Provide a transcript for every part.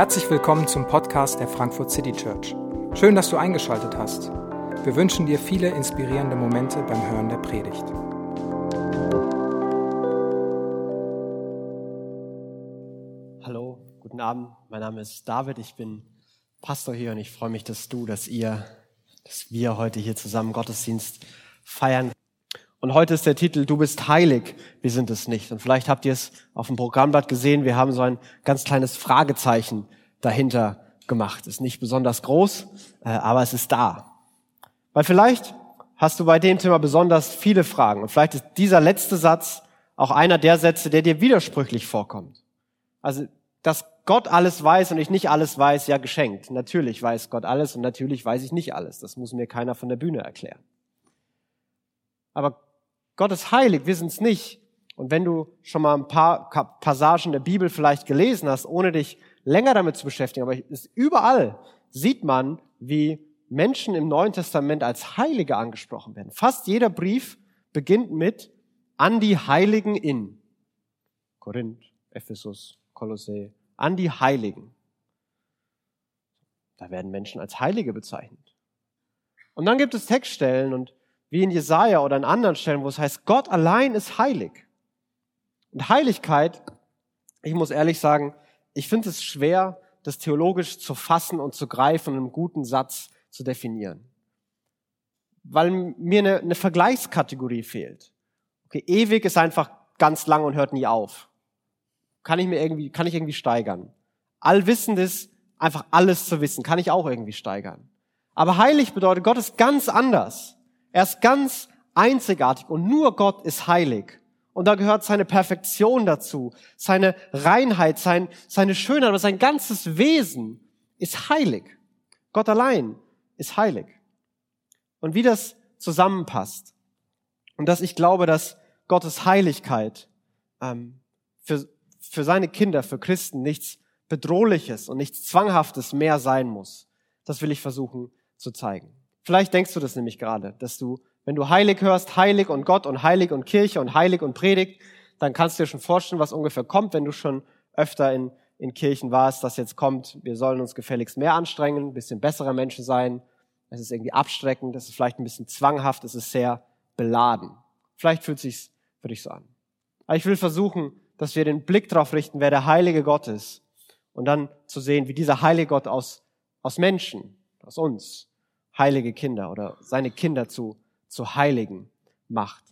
Herzlich willkommen zum Podcast der Frankfurt City Church. Schön, dass du eingeschaltet hast. Wir wünschen dir viele inspirierende Momente beim Hören der Predigt. Hallo, guten Abend. Mein Name ist David. Ich bin Pastor hier und ich freue mich, dass du, dass ihr, dass wir heute hier zusammen Gottesdienst feiern. Und heute ist der Titel Du bist heilig, wir sind es nicht. Und vielleicht habt ihr es auf dem Programmblatt gesehen, wir haben so ein ganz kleines Fragezeichen dahinter gemacht. Ist nicht besonders groß, äh, aber es ist da. Weil vielleicht hast du bei dem Thema besonders viele Fragen. Und vielleicht ist dieser letzte Satz auch einer der Sätze, der dir widersprüchlich vorkommt. Also, dass Gott alles weiß und ich nicht alles weiß, ja geschenkt. Natürlich weiß Gott alles und natürlich weiß ich nicht alles. Das muss mir keiner von der Bühne erklären. Aber Gott ist heilig, wir sind es nicht. Und wenn du schon mal ein paar Passagen der Bibel vielleicht gelesen hast, ohne dich länger damit zu beschäftigen, aber überall sieht man, wie Menschen im Neuen Testament als Heilige angesprochen werden. Fast jeder Brief beginnt mit an die Heiligen in Korinth, Ephesus, Kolossä, an die Heiligen. Da werden Menschen als Heilige bezeichnet. Und dann gibt es Textstellen und wie in Jesaja oder in anderen Stellen, wo es heißt, Gott allein ist heilig. Und Heiligkeit, ich muss ehrlich sagen, ich finde es schwer, das theologisch zu fassen und zu greifen und einen guten Satz zu definieren. Weil mir eine, eine Vergleichskategorie fehlt. Okay, ewig ist einfach ganz lang und hört nie auf. Kann ich mir irgendwie, kann ich irgendwie steigern. Allwissendes, einfach alles zu wissen, kann ich auch irgendwie steigern. Aber heilig bedeutet, Gott ist ganz anders. Er ist ganz einzigartig und nur Gott ist heilig. Und da gehört seine Perfektion dazu, seine Reinheit, sein, seine Schönheit, aber sein ganzes Wesen ist heilig. Gott allein ist heilig. Und wie das zusammenpasst und dass ich glaube, dass Gottes Heiligkeit ähm, für, für seine Kinder, für Christen nichts Bedrohliches und nichts Zwanghaftes mehr sein muss, das will ich versuchen zu zeigen. Vielleicht denkst du das nämlich gerade, dass du, wenn du heilig hörst, heilig und Gott und heilig und Kirche und heilig und Predigt, dann kannst du dir schon vorstellen, was ungefähr kommt, wenn du schon öfter in, in Kirchen warst, dass jetzt kommt, wir sollen uns gefälligst mehr anstrengen, ein bisschen bessere Menschen sein. Es ist irgendwie abstreckend, es ist vielleicht ein bisschen zwanghaft, es ist sehr beladen. Vielleicht fühlt sich's für dich so an. Aber ich will versuchen, dass wir den Blick darauf richten, wer der heilige Gott ist. Und dann zu sehen, wie dieser heilige Gott aus, aus Menschen, aus uns, heilige Kinder oder seine Kinder zu, zu Heiligen macht.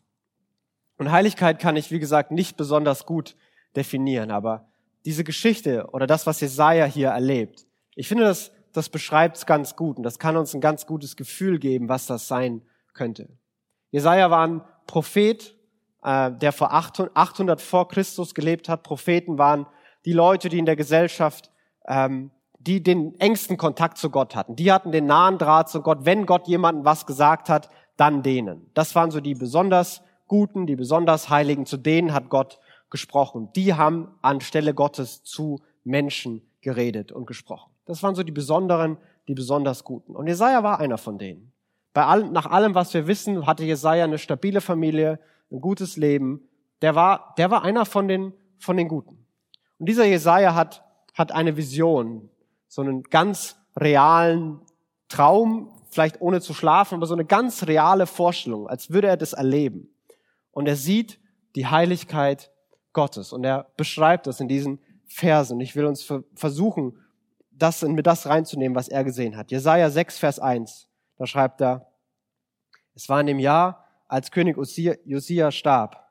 Und Heiligkeit kann ich, wie gesagt, nicht besonders gut definieren, aber diese Geschichte oder das, was Jesaja hier erlebt, ich finde, das, das beschreibt es ganz gut und das kann uns ein ganz gutes Gefühl geben, was das sein könnte. Jesaja war ein Prophet, äh, der vor 800 vor Christus gelebt hat. Propheten waren die Leute, die in der Gesellschaft ähm, die den engsten Kontakt zu Gott hatten. Die hatten den nahen Draht zu Gott. Wenn Gott jemandem was gesagt hat, dann denen. Das waren so die besonders Guten, die besonders Heiligen. Zu denen hat Gott gesprochen. Die haben anstelle Gottes zu Menschen geredet und gesprochen. Das waren so die besonderen, die besonders Guten. Und Jesaja war einer von denen. Bei allem, nach allem, was wir wissen, hatte Jesaja eine stabile Familie, ein gutes Leben. Der war, der war einer von den, von den Guten. Und dieser Jesaja hat, hat eine Vision, so einen ganz realen Traum, vielleicht ohne zu schlafen, aber so eine ganz reale Vorstellung, als würde er das erleben. Und er sieht die Heiligkeit Gottes und er beschreibt das in diesen Versen. Ich will uns versuchen, das in mir das reinzunehmen, was er gesehen hat. Jesaja 6, Vers 1, da schreibt er, es war in dem Jahr, als König Josia starb.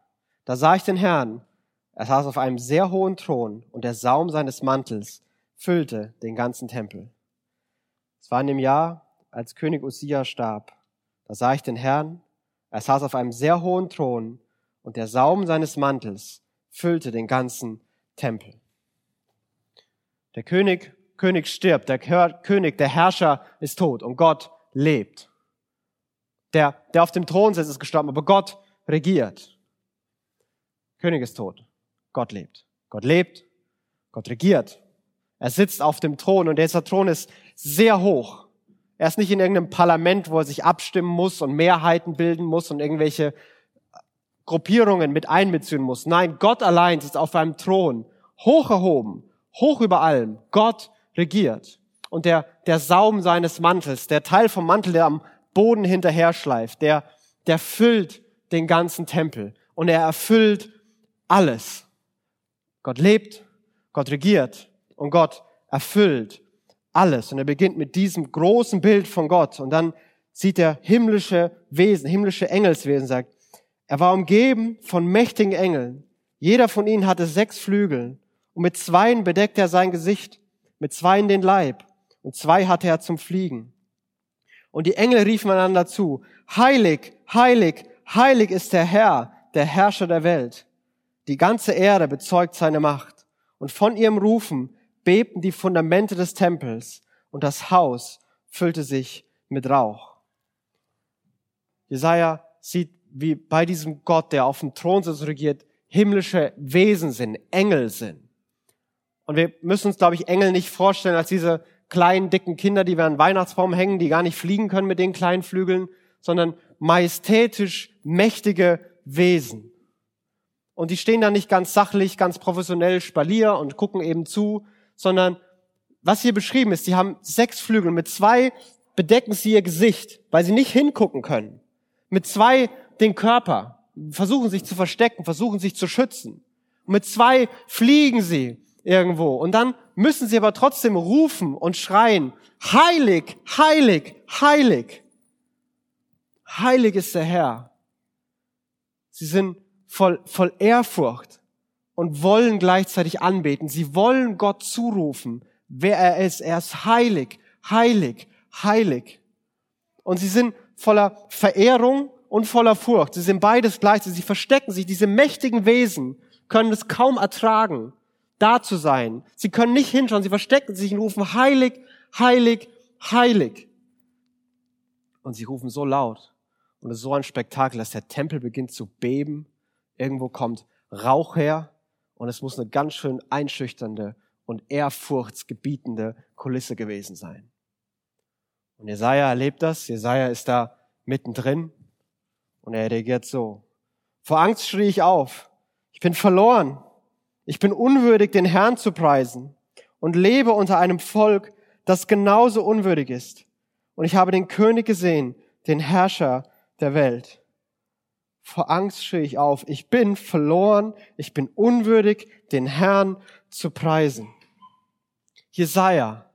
Da sah ich den Herrn. Er saß auf einem sehr hohen Thron und der Saum seines Mantels füllte den ganzen Tempel. Es war in dem Jahr, als König Usia starb. Da sah ich den Herrn, er saß auf einem sehr hohen Thron und der Saum seines Mantels füllte den ganzen Tempel. Der König, König stirbt, der König, der Herrscher ist tot und Gott lebt. Der, der auf dem Thron sitzt, ist gestorben, aber Gott regiert. König ist tot, Gott lebt. Gott lebt, Gott regiert. Er sitzt auf dem Thron und dieser Thron ist sehr hoch. Er ist nicht in irgendeinem Parlament, wo er sich abstimmen muss und Mehrheiten bilden muss und irgendwelche Gruppierungen mit einbeziehen muss. Nein, Gott allein ist auf einem Thron, hoch erhoben, hoch über allem. Gott regiert. Und der, der Saum seines Mantels, der Teil vom Mantel, der am Boden hinterher schleift, der, der füllt den ganzen Tempel. Und er erfüllt alles. Gott lebt, Gott regiert und Gott erfüllt alles. Und er beginnt mit diesem großen Bild von Gott. Und dann sieht er himmlische Wesen, himmlische Engelswesen, sagt, er war umgeben von mächtigen Engeln. Jeder von ihnen hatte sechs Flügel. Und mit zweien bedeckte er sein Gesicht, mit zweien den Leib. Und zwei hatte er zum Fliegen. Und die Engel riefen einander zu, heilig, heilig, heilig ist der Herr, der Herrscher der Welt. Die ganze Erde bezeugt seine Macht. Und von ihrem Rufen bebten die Fundamente des Tempels und das Haus füllte sich mit Rauch. Jesaja sieht, wie bei diesem Gott, der auf dem Thron sitzt regiert, himmlische Wesen sind, Engel sind. Und wir müssen uns, glaube ich, Engel nicht vorstellen als diese kleinen, dicken Kinder, die wir an Weihnachtsbaum hängen, die gar nicht fliegen können mit den kleinen Flügeln, sondern majestätisch mächtige Wesen. Und die stehen da nicht ganz sachlich, ganz professionell Spalier und gucken eben zu, sondern was hier beschrieben ist, sie haben sechs Flügel. Mit zwei bedecken sie ihr Gesicht, weil sie nicht hingucken können. Mit zwei den Körper, versuchen sich zu verstecken, versuchen sich zu schützen. Mit zwei fliegen sie irgendwo. Und dann müssen sie aber trotzdem rufen und schreien, heilig, heilig, heilig. Heilig ist der Herr. Sie sind voll, voll Ehrfurcht und wollen gleichzeitig anbeten. Sie wollen Gott zurufen, wer er ist. Er ist heilig, heilig, heilig. Und sie sind voller Verehrung und voller Furcht. Sie sind beides gleichzeitig. Sie verstecken sich. Diese mächtigen Wesen können es kaum ertragen, da zu sein. Sie können nicht hinschauen. Sie verstecken sich und rufen heilig, heilig, heilig. Und sie rufen so laut. Und es ist so ein Spektakel, dass der Tempel beginnt zu beben. Irgendwo kommt Rauch her. Und es muss eine ganz schön einschüchternde und ehrfurchtsgebietende Kulisse gewesen sein. Und Jesaja erlebt das. Jesaja ist da mittendrin. Und er reagiert so. Vor Angst schrie ich auf. Ich bin verloren. Ich bin unwürdig, den Herrn zu preisen und lebe unter einem Volk, das genauso unwürdig ist. Und ich habe den König gesehen, den Herrscher der Welt. Vor Angst schrie ich auf. Ich bin verloren. Ich bin unwürdig, den Herrn zu preisen. Jesaja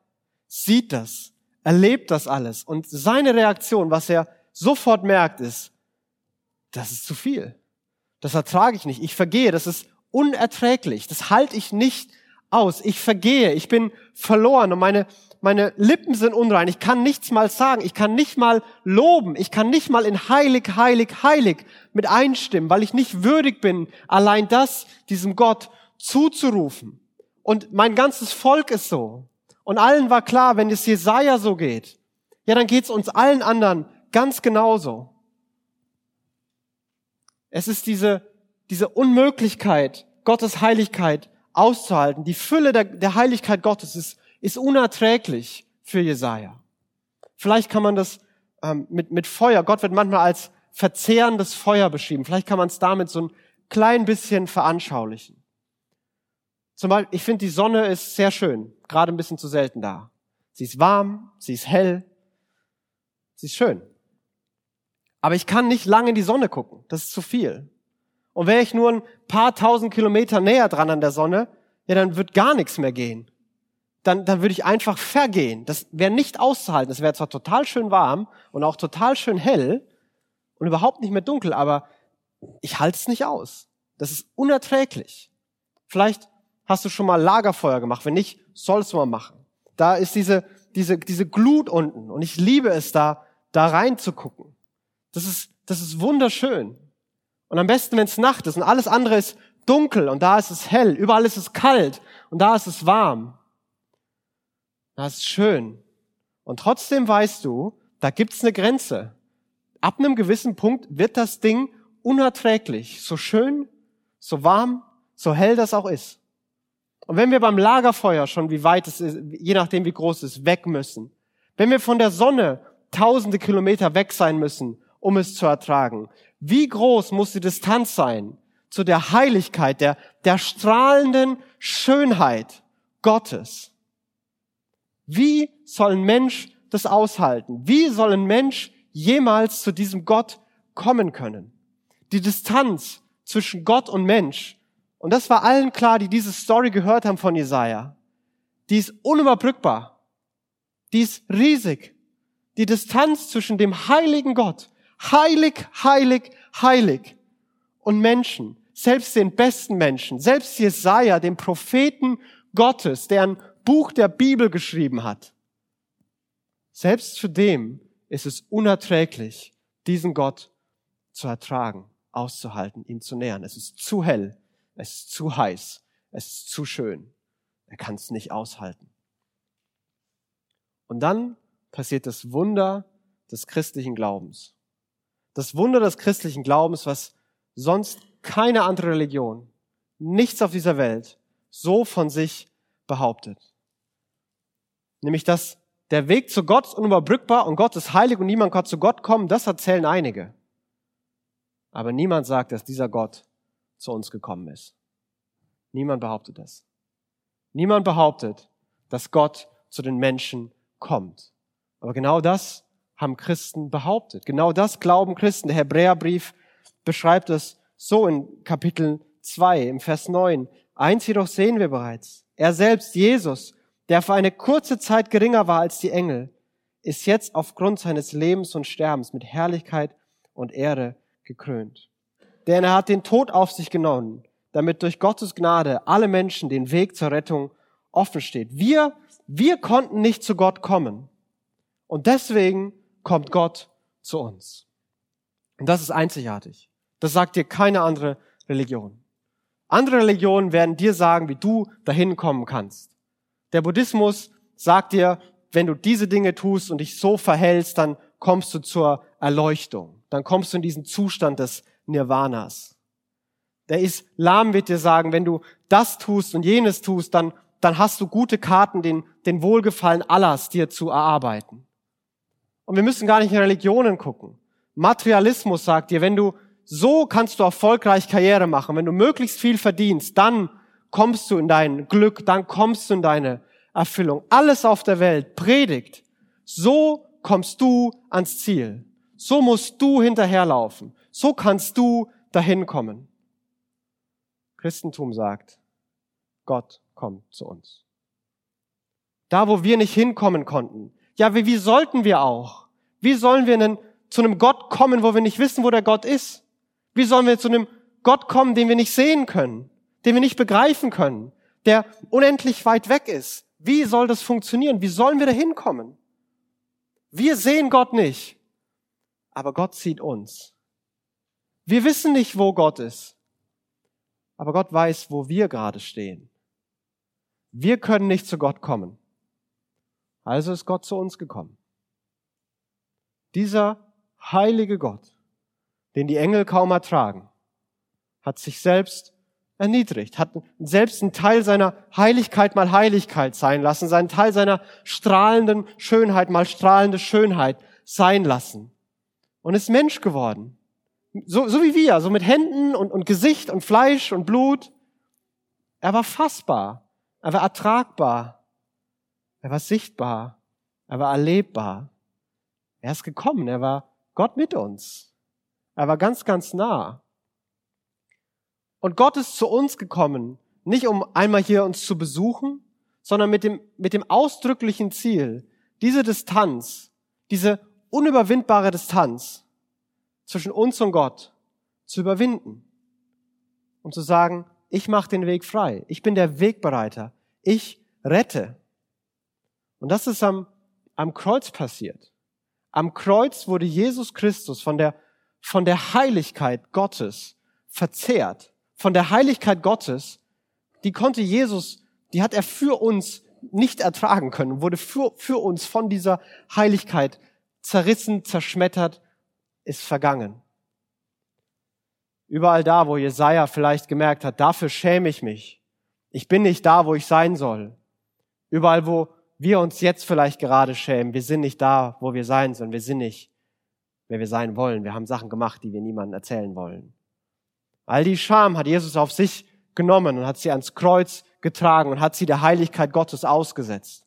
sieht das, erlebt das alles und seine Reaktion, was er sofort merkt, ist, das ist zu viel. Das ertrage ich nicht. Ich vergehe. Das ist unerträglich. Das halte ich nicht aus. Ich vergehe. Ich bin verloren und meine meine Lippen sind unrein, ich kann nichts mal sagen, ich kann nicht mal loben, ich kann nicht mal in heilig, heilig, heilig mit einstimmen, weil ich nicht würdig bin, allein das diesem Gott zuzurufen. Und mein ganzes Volk ist so. Und allen war klar, wenn es Jesaja so geht, ja, dann geht's uns allen anderen ganz genauso. Es ist diese, diese Unmöglichkeit, Gottes Heiligkeit auszuhalten. Die Fülle der, der Heiligkeit Gottes ist ist unerträglich für Jesaja. Vielleicht kann man das ähm, mit, mit Feuer, Gott wird manchmal als verzehrendes Feuer beschrieben. Vielleicht kann man es damit so ein klein bisschen veranschaulichen. Zum Beispiel, ich finde, die Sonne ist sehr schön, gerade ein bisschen zu selten da. Sie ist warm, sie ist hell, sie ist schön. Aber ich kann nicht lange in die Sonne gucken, das ist zu viel. Und wäre ich nur ein paar tausend Kilometer näher dran an der Sonne, ja, dann wird gar nichts mehr gehen dann, dann würde ich einfach vergehen. Das wäre nicht auszuhalten. Das wäre zwar total schön warm und auch total schön hell und überhaupt nicht mehr dunkel, aber ich halte es nicht aus. Das ist unerträglich. Vielleicht hast du schon mal Lagerfeuer gemacht. Wenn nicht, sollst du mal machen. Da ist diese, diese, diese Glut unten und ich liebe es da, da reinzugucken. Das ist, das ist wunderschön. Und am besten, wenn es Nacht ist und alles andere ist dunkel und da ist es hell, überall ist es kalt und da ist es warm. Das ist schön. Und trotzdem weißt du, da gibt's eine Grenze. Ab einem gewissen Punkt wird das Ding unerträglich. So schön, so warm, so hell das auch ist. Und wenn wir beim Lagerfeuer schon, wie weit es ist, je nachdem wie groß es ist, weg müssen, wenn wir von der Sonne tausende Kilometer weg sein müssen, um es zu ertragen. Wie groß muss die Distanz sein zu der Heiligkeit, der, der strahlenden Schönheit Gottes? Wie soll ein Mensch das aushalten? Wie soll ein Mensch jemals zu diesem Gott kommen können? Die Distanz zwischen Gott und Mensch, und das war allen klar, die diese Story gehört haben von Jesaja, die ist unüberbrückbar. Die ist riesig. Die Distanz zwischen dem heiligen Gott heilig, heilig, heilig. Und Menschen, selbst den besten Menschen, selbst Jesaja, dem Propheten Gottes, der ein Buch der Bibel geschrieben hat, selbst für dem ist es unerträglich, diesen Gott zu ertragen, auszuhalten, ihm zu nähern. Es ist zu hell, es ist zu heiß, es ist zu schön. Er kann es nicht aushalten. Und dann passiert das Wunder des christlichen Glaubens. Das Wunder des christlichen Glaubens, was sonst keine andere Religion, nichts auf dieser Welt so von sich behauptet. Nämlich, dass der Weg zu Gott ist unüberbrückbar und Gott ist heilig und niemand kann zu Gott kommen, das erzählen einige. Aber niemand sagt, dass dieser Gott zu uns gekommen ist. Niemand behauptet das. Niemand behauptet, dass Gott zu den Menschen kommt. Aber genau das haben Christen behauptet. Genau das glauben Christen. Der Hebräerbrief beschreibt es so in Kapitel 2, im Vers 9. Eins jedoch sehen wir bereits. Er selbst, Jesus, der für eine kurze Zeit geringer war als die Engel, ist jetzt aufgrund seines Lebens und Sterbens mit Herrlichkeit und Ehre gekrönt. Denn er hat den Tod auf sich genommen, damit durch Gottes Gnade alle Menschen den Weg zur Rettung offen steht. Wir, wir konnten nicht zu Gott kommen. Und deswegen kommt Gott zu uns. Und das ist einzigartig. Das sagt dir keine andere Religion. Andere Religionen werden dir sagen, wie du dahin kommen kannst. Der Buddhismus sagt dir, wenn du diese Dinge tust und dich so verhältst, dann kommst du zur Erleuchtung. Dann kommst du in diesen Zustand des Nirvanas. Der Islam wird dir sagen, wenn du das tust und jenes tust, dann, dann hast du gute Karten, den, den Wohlgefallen Allahs dir zu erarbeiten. Und wir müssen gar nicht in Religionen gucken. Materialismus sagt dir, wenn du so kannst du erfolgreich Karriere machen, wenn du möglichst viel verdienst, dann kommst du in dein Glück, dann kommst du in deine Erfüllung. Alles auf der Welt predigt. So kommst du ans Ziel. So musst du hinterherlaufen. So kannst du dahin kommen. Christentum sagt, Gott kommt zu uns. Da, wo wir nicht hinkommen konnten. Ja, wie, wie sollten wir auch? Wie sollen wir denn zu einem Gott kommen, wo wir nicht wissen, wo der Gott ist? Wie sollen wir zu einem Gott kommen, den wir nicht sehen können, den wir nicht begreifen können, der unendlich weit weg ist? Wie soll das funktionieren? Wie sollen wir da hinkommen? Wir sehen Gott nicht, aber Gott sieht uns. Wir wissen nicht, wo Gott ist, aber Gott weiß, wo wir gerade stehen. Wir können nicht zu Gott kommen. Also ist Gott zu uns gekommen. Dieser heilige Gott, den die Engel kaum ertragen, hat sich selbst erniedrigt, hat selbst einen Teil seiner Heiligkeit mal Heiligkeit sein lassen, seinen Teil seiner strahlenden Schönheit mal strahlende Schönheit sein lassen und ist Mensch geworden. So, so wie wir, so mit Händen und, und Gesicht und Fleisch und Blut. Er war fassbar, er war ertragbar, er war sichtbar, er war erlebbar. Er ist gekommen, er war Gott mit uns. Er war ganz, ganz nah. Und Gott ist zu uns gekommen, nicht um einmal hier uns zu besuchen, sondern mit dem, mit dem ausdrücklichen Ziel, diese Distanz, diese unüberwindbare Distanz zwischen uns und Gott zu überwinden und zu sagen, ich mache den Weg frei, ich bin der Wegbereiter, ich rette. Und das ist am, am Kreuz passiert. Am Kreuz wurde Jesus Christus von der, von der Heiligkeit Gottes verzehrt. Von der Heiligkeit Gottes, die konnte Jesus, die hat er für uns nicht ertragen können, wurde für, für uns von dieser Heiligkeit zerrissen, zerschmettert, ist vergangen. Überall da, wo Jesaja vielleicht gemerkt hat, dafür schäme ich mich. Ich bin nicht da, wo ich sein soll. Überall, wo wir uns jetzt vielleicht gerade schämen. Wir sind nicht da, wo wir sein sollen. Wir sind nicht, wer wir sein wollen. Wir haben Sachen gemacht, die wir niemandem erzählen wollen. All die Scham hat Jesus auf sich genommen und hat sie ans Kreuz getragen und hat sie der Heiligkeit Gottes ausgesetzt.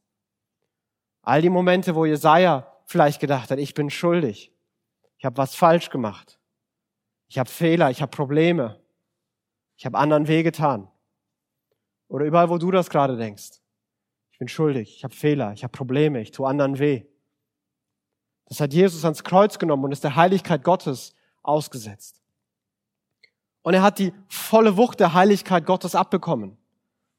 All die Momente, wo Jesaja vielleicht gedacht hat, ich bin schuldig, ich habe was falsch gemacht, ich habe Fehler, ich habe Probleme, ich habe anderen wehgetan. Oder überall, wo du das gerade denkst. Ich bin schuldig, ich habe Fehler, ich habe Probleme, ich tue anderen weh. Das hat Jesus ans Kreuz genommen und ist der Heiligkeit Gottes ausgesetzt. Und er hat die volle Wucht der Heiligkeit Gottes abbekommen.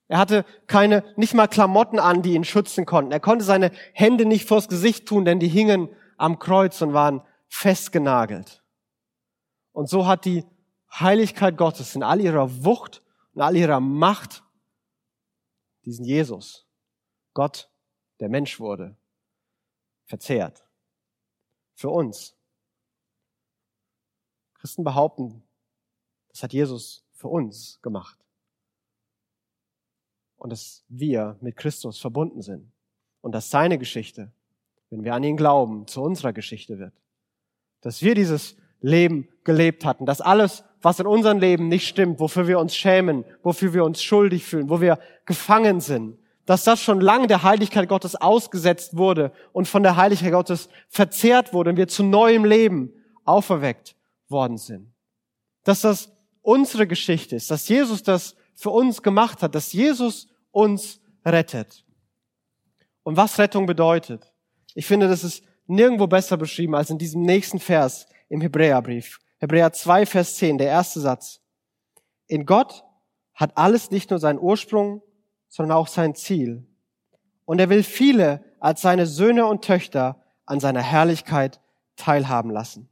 Er hatte keine, nicht mal Klamotten an, die ihn schützen konnten. Er konnte seine Hände nicht vors Gesicht tun, denn die hingen am Kreuz und waren festgenagelt. Und so hat die Heiligkeit Gottes in all ihrer Wucht und all ihrer Macht diesen Jesus, Gott, der Mensch wurde, verzehrt. Für uns. Christen behaupten, das hat Jesus für uns gemacht und dass wir mit Christus verbunden sind und dass seine Geschichte, wenn wir an ihn glauben, zu unserer Geschichte wird. Dass wir dieses Leben gelebt hatten, dass alles, was in unserem Leben nicht stimmt, wofür wir uns schämen, wofür wir uns schuldig fühlen, wo wir gefangen sind, dass das schon lange der Heiligkeit Gottes ausgesetzt wurde und von der Heiligkeit Gottes verzehrt wurde und wir zu neuem Leben auferweckt worden sind. Dass das unsere Geschichte ist, dass Jesus das für uns gemacht hat, dass Jesus uns rettet. Und was Rettung bedeutet, ich finde, das ist nirgendwo besser beschrieben als in diesem nächsten Vers im Hebräerbrief. Hebräer 2, Vers 10, der erste Satz. In Gott hat alles nicht nur seinen Ursprung, sondern auch sein Ziel. Und er will viele als seine Söhne und Töchter an seiner Herrlichkeit teilhaben lassen.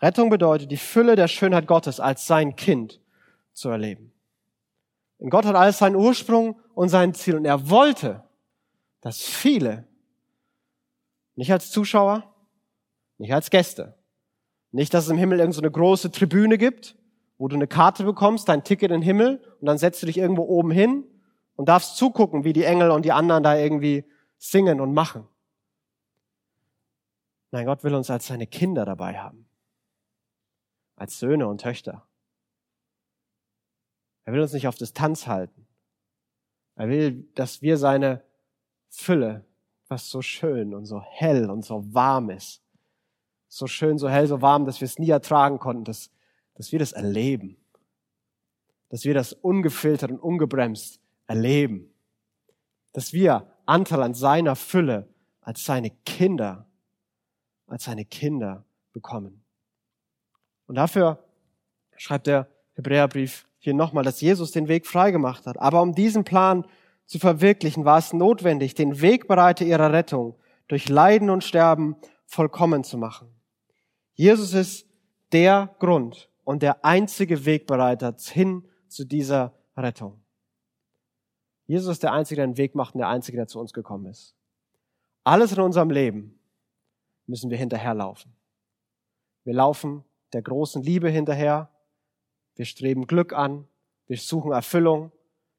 Rettung bedeutet, die Fülle der Schönheit Gottes als sein Kind zu erleben. Und Gott hat alles seinen Ursprung und sein Ziel. Und er wollte, dass viele, nicht als Zuschauer, nicht als Gäste, nicht, dass es im Himmel irgendeine so große Tribüne gibt, wo du eine Karte bekommst, dein Ticket in den Himmel, und dann setzt du dich irgendwo oben hin und darfst zugucken, wie die Engel und die anderen da irgendwie singen und machen. Nein, Gott will uns als seine Kinder dabei haben. Als Söhne und Töchter. Er will uns nicht auf Distanz halten. Er will, dass wir seine Fülle, was so schön und so hell und so warm ist, so schön, so hell, so warm, dass wir es nie ertragen konnten, dass, dass wir das erleben. Dass wir das ungefiltert und ungebremst erleben. Dass wir Anteil an seiner Fülle als seine Kinder, als seine Kinder bekommen. Und dafür schreibt der Hebräerbrief hier nochmal, dass Jesus den Weg freigemacht hat. Aber um diesen Plan zu verwirklichen, war es notwendig, den Wegbereiter ihrer Rettung durch Leiden und Sterben vollkommen zu machen. Jesus ist der Grund und der einzige Wegbereiter hin zu dieser Rettung. Jesus ist der Einzige, der einen Weg macht und der Einzige, der zu uns gekommen ist. Alles in unserem Leben müssen wir hinterherlaufen. Wir laufen der großen Liebe hinterher, wir streben Glück an. Wir suchen Erfüllung.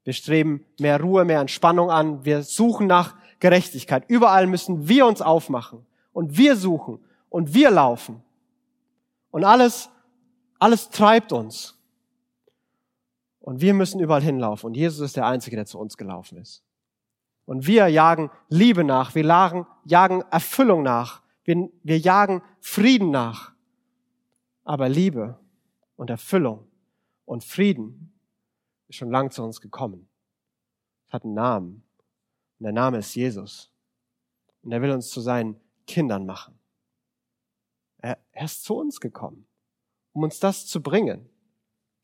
Wir streben mehr Ruhe, mehr Entspannung an. Wir suchen nach Gerechtigkeit. Überall müssen wir uns aufmachen und wir suchen und wir laufen. Und alles, alles treibt uns. Und wir müssen überall hinlaufen. Und Jesus ist der Einzige, der zu uns gelaufen ist. Und wir jagen Liebe nach. Wir jagen, Erfüllung nach. Wir, wir jagen Frieden nach. Aber Liebe und Erfüllung und Frieden ist schon lang zu uns gekommen. Es hat einen Namen. Und der Name ist Jesus. Und er will uns zu seinen Kindern machen. Er, ist zu uns gekommen, um uns das zu bringen.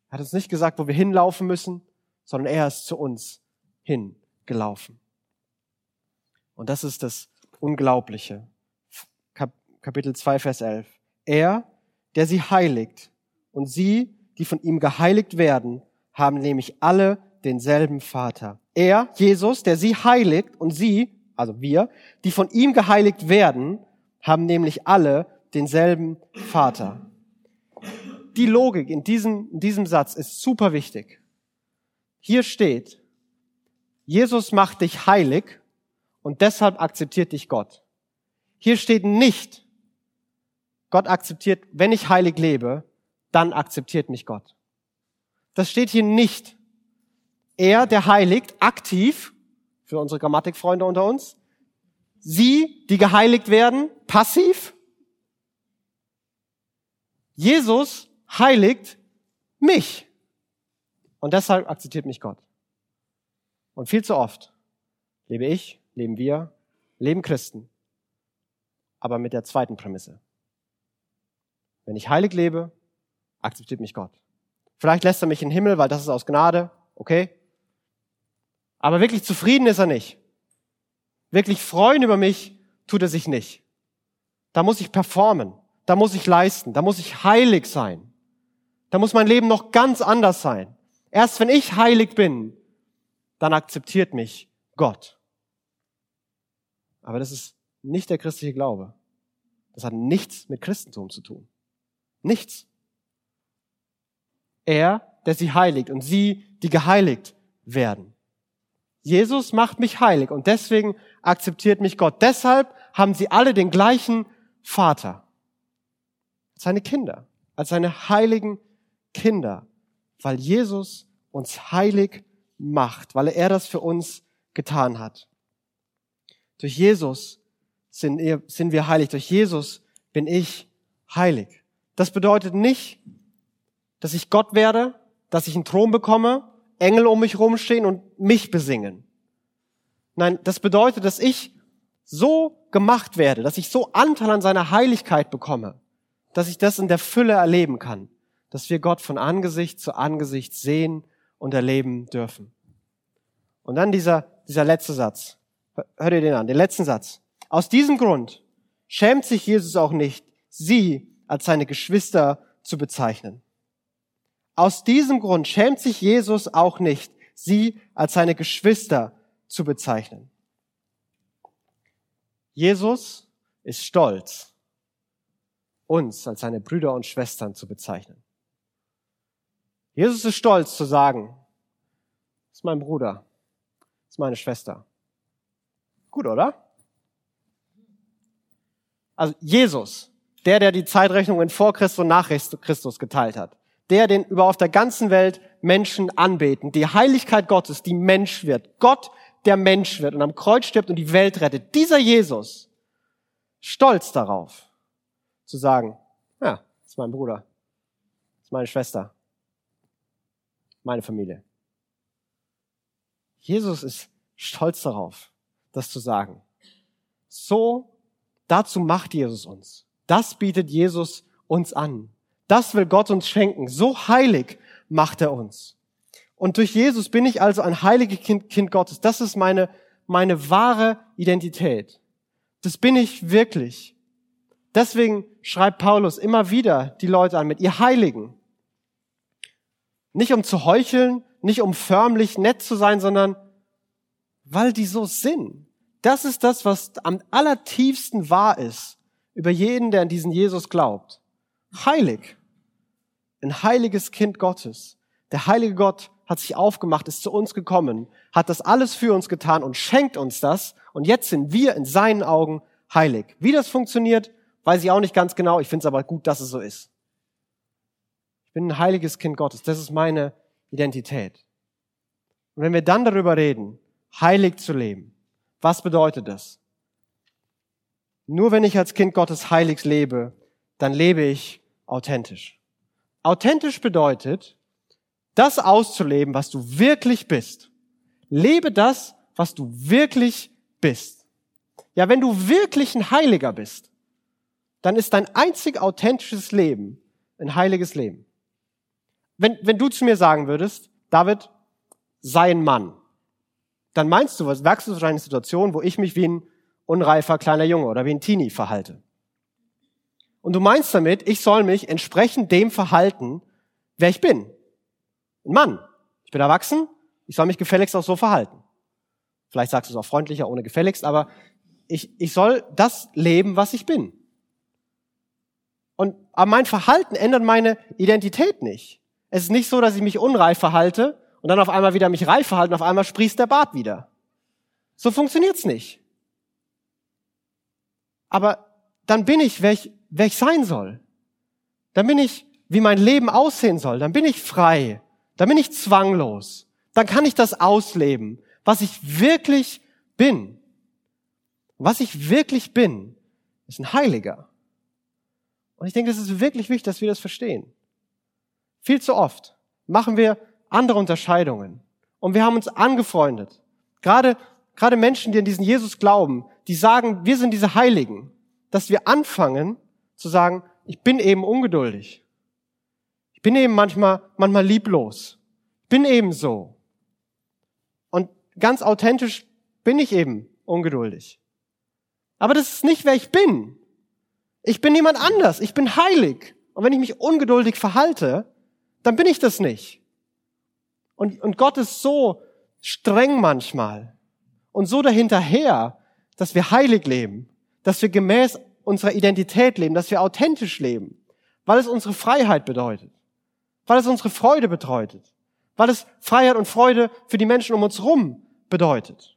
Er hat uns nicht gesagt, wo wir hinlaufen müssen, sondern er ist zu uns hingelaufen. Und das ist das Unglaubliche. Kapitel 2, Vers 11. Er, der sie heiligt und sie, die von ihm geheiligt werden, haben nämlich alle denselben Vater. Er, Jesus, der sie heiligt und sie, also wir, die von ihm geheiligt werden, haben nämlich alle denselben Vater. Die Logik in diesem, in diesem Satz ist super wichtig. Hier steht, Jesus macht dich heilig und deshalb akzeptiert dich Gott. Hier steht nicht, Gott akzeptiert, wenn ich heilig lebe, dann akzeptiert mich Gott. Das steht hier nicht. Er, der heiligt, aktiv, für unsere Grammatikfreunde unter uns, sie, die geheiligt werden, passiv. Jesus heiligt mich. Und deshalb akzeptiert mich Gott. Und viel zu oft lebe ich, leben wir, leben Christen, aber mit der zweiten Prämisse. Wenn ich heilig lebe, akzeptiert mich Gott. Vielleicht lässt er mich in den Himmel, weil das ist aus Gnade, okay? Aber wirklich zufrieden ist er nicht. Wirklich freuen über mich tut er sich nicht. Da muss ich performen, da muss ich leisten, da muss ich heilig sein. Da muss mein Leben noch ganz anders sein. Erst wenn ich heilig bin, dann akzeptiert mich Gott. Aber das ist nicht der christliche Glaube. Das hat nichts mit Christentum zu tun. Nichts. Er, der sie heiligt und sie, die geheiligt werden. Jesus macht mich heilig und deswegen akzeptiert mich Gott. Deshalb haben sie alle den gleichen Vater. Seine Kinder, als seine heiligen Kinder, weil Jesus uns heilig macht, weil er das für uns getan hat. Durch Jesus sind wir heilig. Durch Jesus bin ich heilig. Das bedeutet nicht, dass ich Gott werde, dass ich einen Thron bekomme, Engel um mich rumstehen und mich besingen. Nein, das bedeutet, dass ich so gemacht werde, dass ich so Anteil an seiner Heiligkeit bekomme, dass ich das in der Fülle erleben kann, dass wir Gott von Angesicht zu Angesicht sehen und erleben dürfen. Und dann dieser, dieser letzte Satz. Hört ihr den an, den letzten Satz. Aus diesem Grund schämt sich Jesus auch nicht, sie als seine Geschwister zu bezeichnen. Aus diesem Grund schämt sich Jesus auch nicht, sie als seine Geschwister zu bezeichnen. Jesus ist stolz, uns als seine Brüder und Schwestern zu bezeichnen. Jesus ist stolz zu sagen, ist mein Bruder, ist meine Schwester. Gut, oder? Also Jesus, der, der die Zeitrechnungen vor Christus und nach Christus geteilt hat, der, den über auf der ganzen Welt Menschen anbeten, die Heiligkeit Gottes, die Mensch wird, Gott, der Mensch wird und am Kreuz stirbt und die Welt rettet, dieser Jesus, stolz darauf, zu sagen, ja, das ist mein Bruder, das ist meine Schwester, meine Familie. Jesus ist stolz darauf, das zu sagen. So, dazu macht Jesus uns. Das bietet Jesus uns an. Das will Gott uns schenken. So heilig macht er uns. Und durch Jesus bin ich also ein heiliges kind, kind Gottes. Das ist meine, meine wahre Identität. Das bin ich wirklich. Deswegen schreibt Paulus immer wieder die Leute an mit ihr Heiligen. Nicht um zu heucheln, nicht um förmlich nett zu sein, sondern weil die so sind. Das ist das, was am allertiefsten wahr ist über jeden, der an diesen Jesus glaubt. Heilig. Ein heiliges Kind Gottes. Der heilige Gott hat sich aufgemacht, ist zu uns gekommen, hat das alles für uns getan und schenkt uns das. Und jetzt sind wir in seinen Augen heilig. Wie das funktioniert, weiß ich auch nicht ganz genau. Ich finde es aber gut, dass es so ist. Ich bin ein heiliges Kind Gottes. Das ist meine Identität. Und wenn wir dann darüber reden, heilig zu leben, was bedeutet das? Nur wenn ich als Kind Gottes heilig lebe, dann lebe ich authentisch. Authentisch bedeutet, das auszuleben, was du wirklich bist. Lebe das, was du wirklich bist. Ja, wenn du wirklich ein Heiliger bist, dann ist dein einzig authentisches Leben ein heiliges Leben. Wenn, wenn du zu mir sagen würdest, David, sei ein Mann, dann meinst du, was merkst du wahrscheinlich eine Situation, wo ich mich wie ein unreifer kleiner Junge oder wie ein Teenie verhalte. Und du meinst damit, ich soll mich entsprechend dem verhalten, wer ich bin ein Mann. Ich bin erwachsen, ich soll mich gefälligst auch so verhalten. Vielleicht sagst du es auch freundlicher, ohne gefälligst, aber ich, ich soll das leben, was ich bin. Und aber mein Verhalten ändert meine Identität nicht. Es ist nicht so, dass ich mich unreif verhalte und dann auf einmal wieder mich reif verhalte und auf einmal sprießt der Bart wieder. So funktioniert's nicht. Aber dann bin ich, wer ich wer ich sein soll. Dann bin ich, wie mein Leben aussehen soll. Dann bin ich frei. Dann bin ich zwanglos. Dann kann ich das ausleben, was ich wirklich bin. Was ich wirklich bin, ist ein Heiliger. Und ich denke, es ist wirklich wichtig, dass wir das verstehen. Viel zu oft machen wir andere Unterscheidungen. Und wir haben uns angefreundet. Gerade, gerade Menschen, die an diesen Jesus glauben, die sagen, wir sind diese Heiligen. Dass wir anfangen zu sagen, ich bin eben ungeduldig. Ich bin eben manchmal, manchmal lieblos. Ich bin eben so. Und ganz authentisch bin ich eben ungeduldig. Aber das ist nicht, wer ich bin. Ich bin niemand anders. Ich bin heilig. Und wenn ich mich ungeduldig verhalte, dann bin ich das nicht. Und, und Gott ist so streng manchmal und so dahinterher, dass wir heilig leben, dass wir gemäß unserer Identität leben, dass wir authentisch leben, weil es unsere Freiheit bedeutet, weil es unsere Freude bedeutet, weil es Freiheit und Freude für die Menschen um uns herum bedeutet.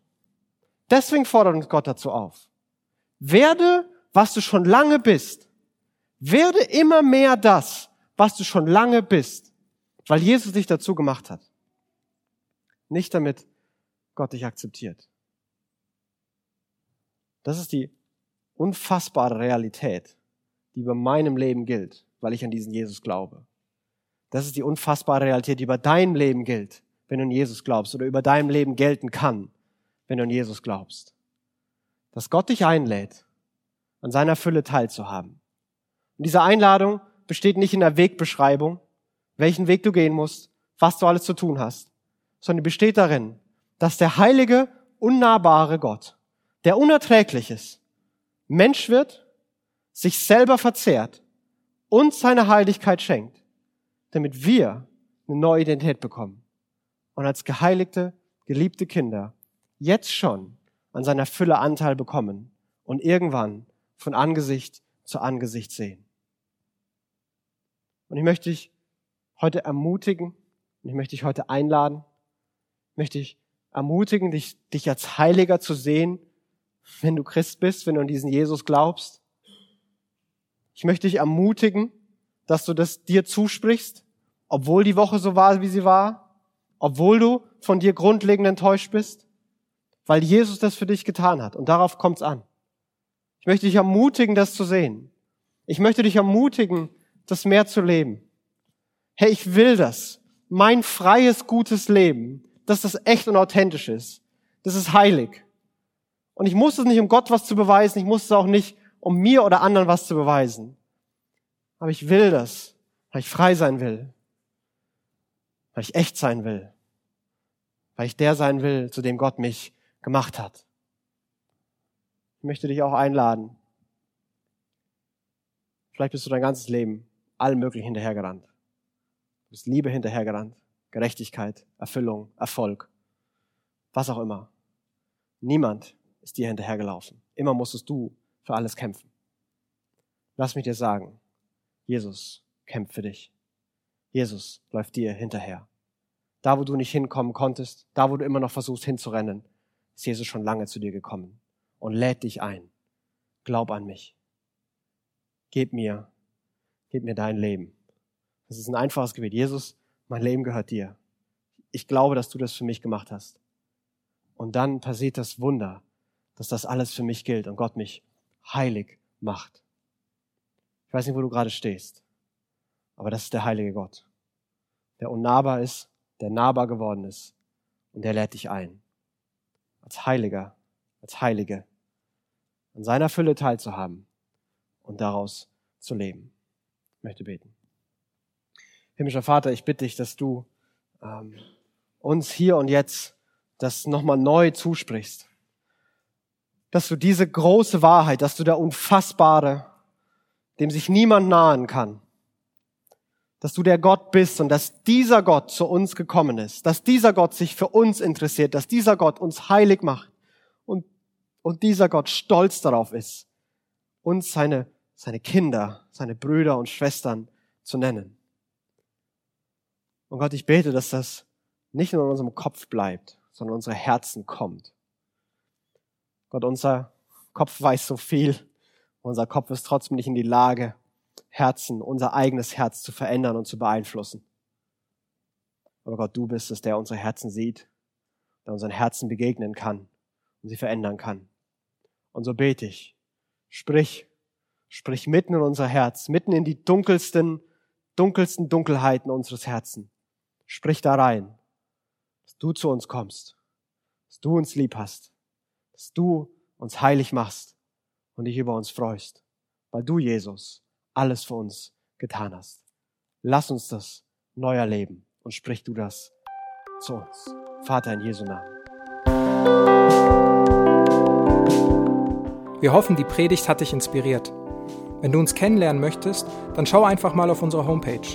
Deswegen fordert uns Gott dazu auf. Werde, was du schon lange bist. Werde immer mehr das, was du schon lange bist, weil Jesus dich dazu gemacht hat. Nicht damit Gott dich akzeptiert. Das ist die unfassbare Realität, die über meinem Leben gilt, weil ich an diesen Jesus glaube. Das ist die unfassbare Realität, die über deinem Leben gilt, wenn du an Jesus glaubst oder über deinem Leben gelten kann, wenn du an Jesus glaubst dass Gott dich einlädt, an seiner Fülle teilzuhaben. Und diese Einladung besteht nicht in der Wegbeschreibung, welchen Weg du gehen musst, was du alles zu tun hast, sondern besteht darin, dass der heilige, unnahbare Gott, der unerträglich ist, Mensch wird, sich selber verzehrt und seine Heiligkeit schenkt, damit wir eine neue Identität bekommen und als geheiligte, geliebte Kinder jetzt schon an seiner Fülle Anteil bekommen und irgendwann von Angesicht zu Angesicht sehen. Und ich möchte dich heute ermutigen, und ich möchte dich heute einladen, möchte ich ermutigen, dich, dich als Heiliger zu sehen, wenn du Christ bist, wenn du an diesen Jesus glaubst. Ich möchte dich ermutigen, dass du das dir zusprichst, obwohl die Woche so war, wie sie war, obwohl du von dir grundlegend enttäuscht bist weil Jesus das für dich getan hat. Und darauf kommt es an. Ich möchte dich ermutigen, das zu sehen. Ich möchte dich ermutigen, das mehr zu leben. Hey, ich will das. Mein freies, gutes Leben, dass das echt und authentisch ist. Das ist heilig. Und ich muss es nicht, um Gott was zu beweisen. Ich muss es auch nicht, um mir oder anderen was zu beweisen. Aber ich will das, weil ich frei sein will. Weil ich echt sein will. Weil ich der sein will, zu dem Gott mich gemacht hat. Ich möchte dich auch einladen. Vielleicht bist du dein ganzes Leben allem möglichen hinterhergerannt. Du bist Liebe hinterhergerannt, Gerechtigkeit, Erfüllung, Erfolg, was auch immer. Niemand ist dir hinterhergelaufen. Immer musstest du für alles kämpfen. Lass mich dir sagen, Jesus kämpft für dich. Jesus läuft dir hinterher. Da, wo du nicht hinkommen konntest, da, wo du immer noch versuchst hinzurennen, ist Jesus schon lange zu dir gekommen und lädt dich ein. Glaub an mich. Gib mir, gib mir dein Leben. Das ist ein einfaches Gebet. Jesus, mein Leben gehört dir. Ich glaube, dass du das für mich gemacht hast. Und dann passiert das Wunder, dass das alles für mich gilt und Gott mich heilig macht. Ich weiß nicht, wo du gerade stehst, aber das ist der heilige Gott, der unnahbar ist, der nahbar geworden ist und der lädt dich ein als Heiliger, als Heilige an seiner Fülle teilzuhaben und daraus zu leben. Ich möchte beten. Himmlischer Vater, ich bitte dich, dass du ähm, uns hier und jetzt das nochmal neu zusprichst. Dass du diese große Wahrheit, dass du der Unfassbare, dem sich niemand nahen kann, dass du der Gott bist und dass dieser Gott zu uns gekommen ist, dass dieser Gott sich für uns interessiert, dass dieser Gott uns heilig macht und, und dieser Gott stolz darauf ist, uns seine, seine Kinder, seine Brüder und Schwestern zu nennen. Und Gott, ich bete, dass das nicht nur in unserem Kopf bleibt, sondern in unsere Herzen kommt. Gott, unser Kopf weiß so viel, Unser Kopf ist trotzdem nicht in die Lage, Herzen, unser eigenes Herz zu verändern und zu beeinflussen. Aber Gott, du bist es, der unsere Herzen sieht, der unseren Herzen begegnen kann und sie verändern kann. Und so bete ich, sprich, sprich mitten in unser Herz, mitten in die dunkelsten, dunkelsten Dunkelheiten unseres Herzens. Sprich da rein, dass du zu uns kommst, dass du uns lieb hast, dass du uns heilig machst und dich über uns freust, weil du, Jesus, alles für uns getan hast. Lass uns das neu erleben und sprich du das zu uns. Vater in Jesu Namen. Wir hoffen, die Predigt hat dich inspiriert. Wenn du uns kennenlernen möchtest, dann schau einfach mal auf unsere Homepage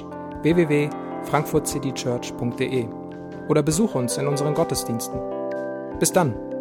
www.frankfurtcitychurch.de oder besuch uns in unseren Gottesdiensten. Bis dann!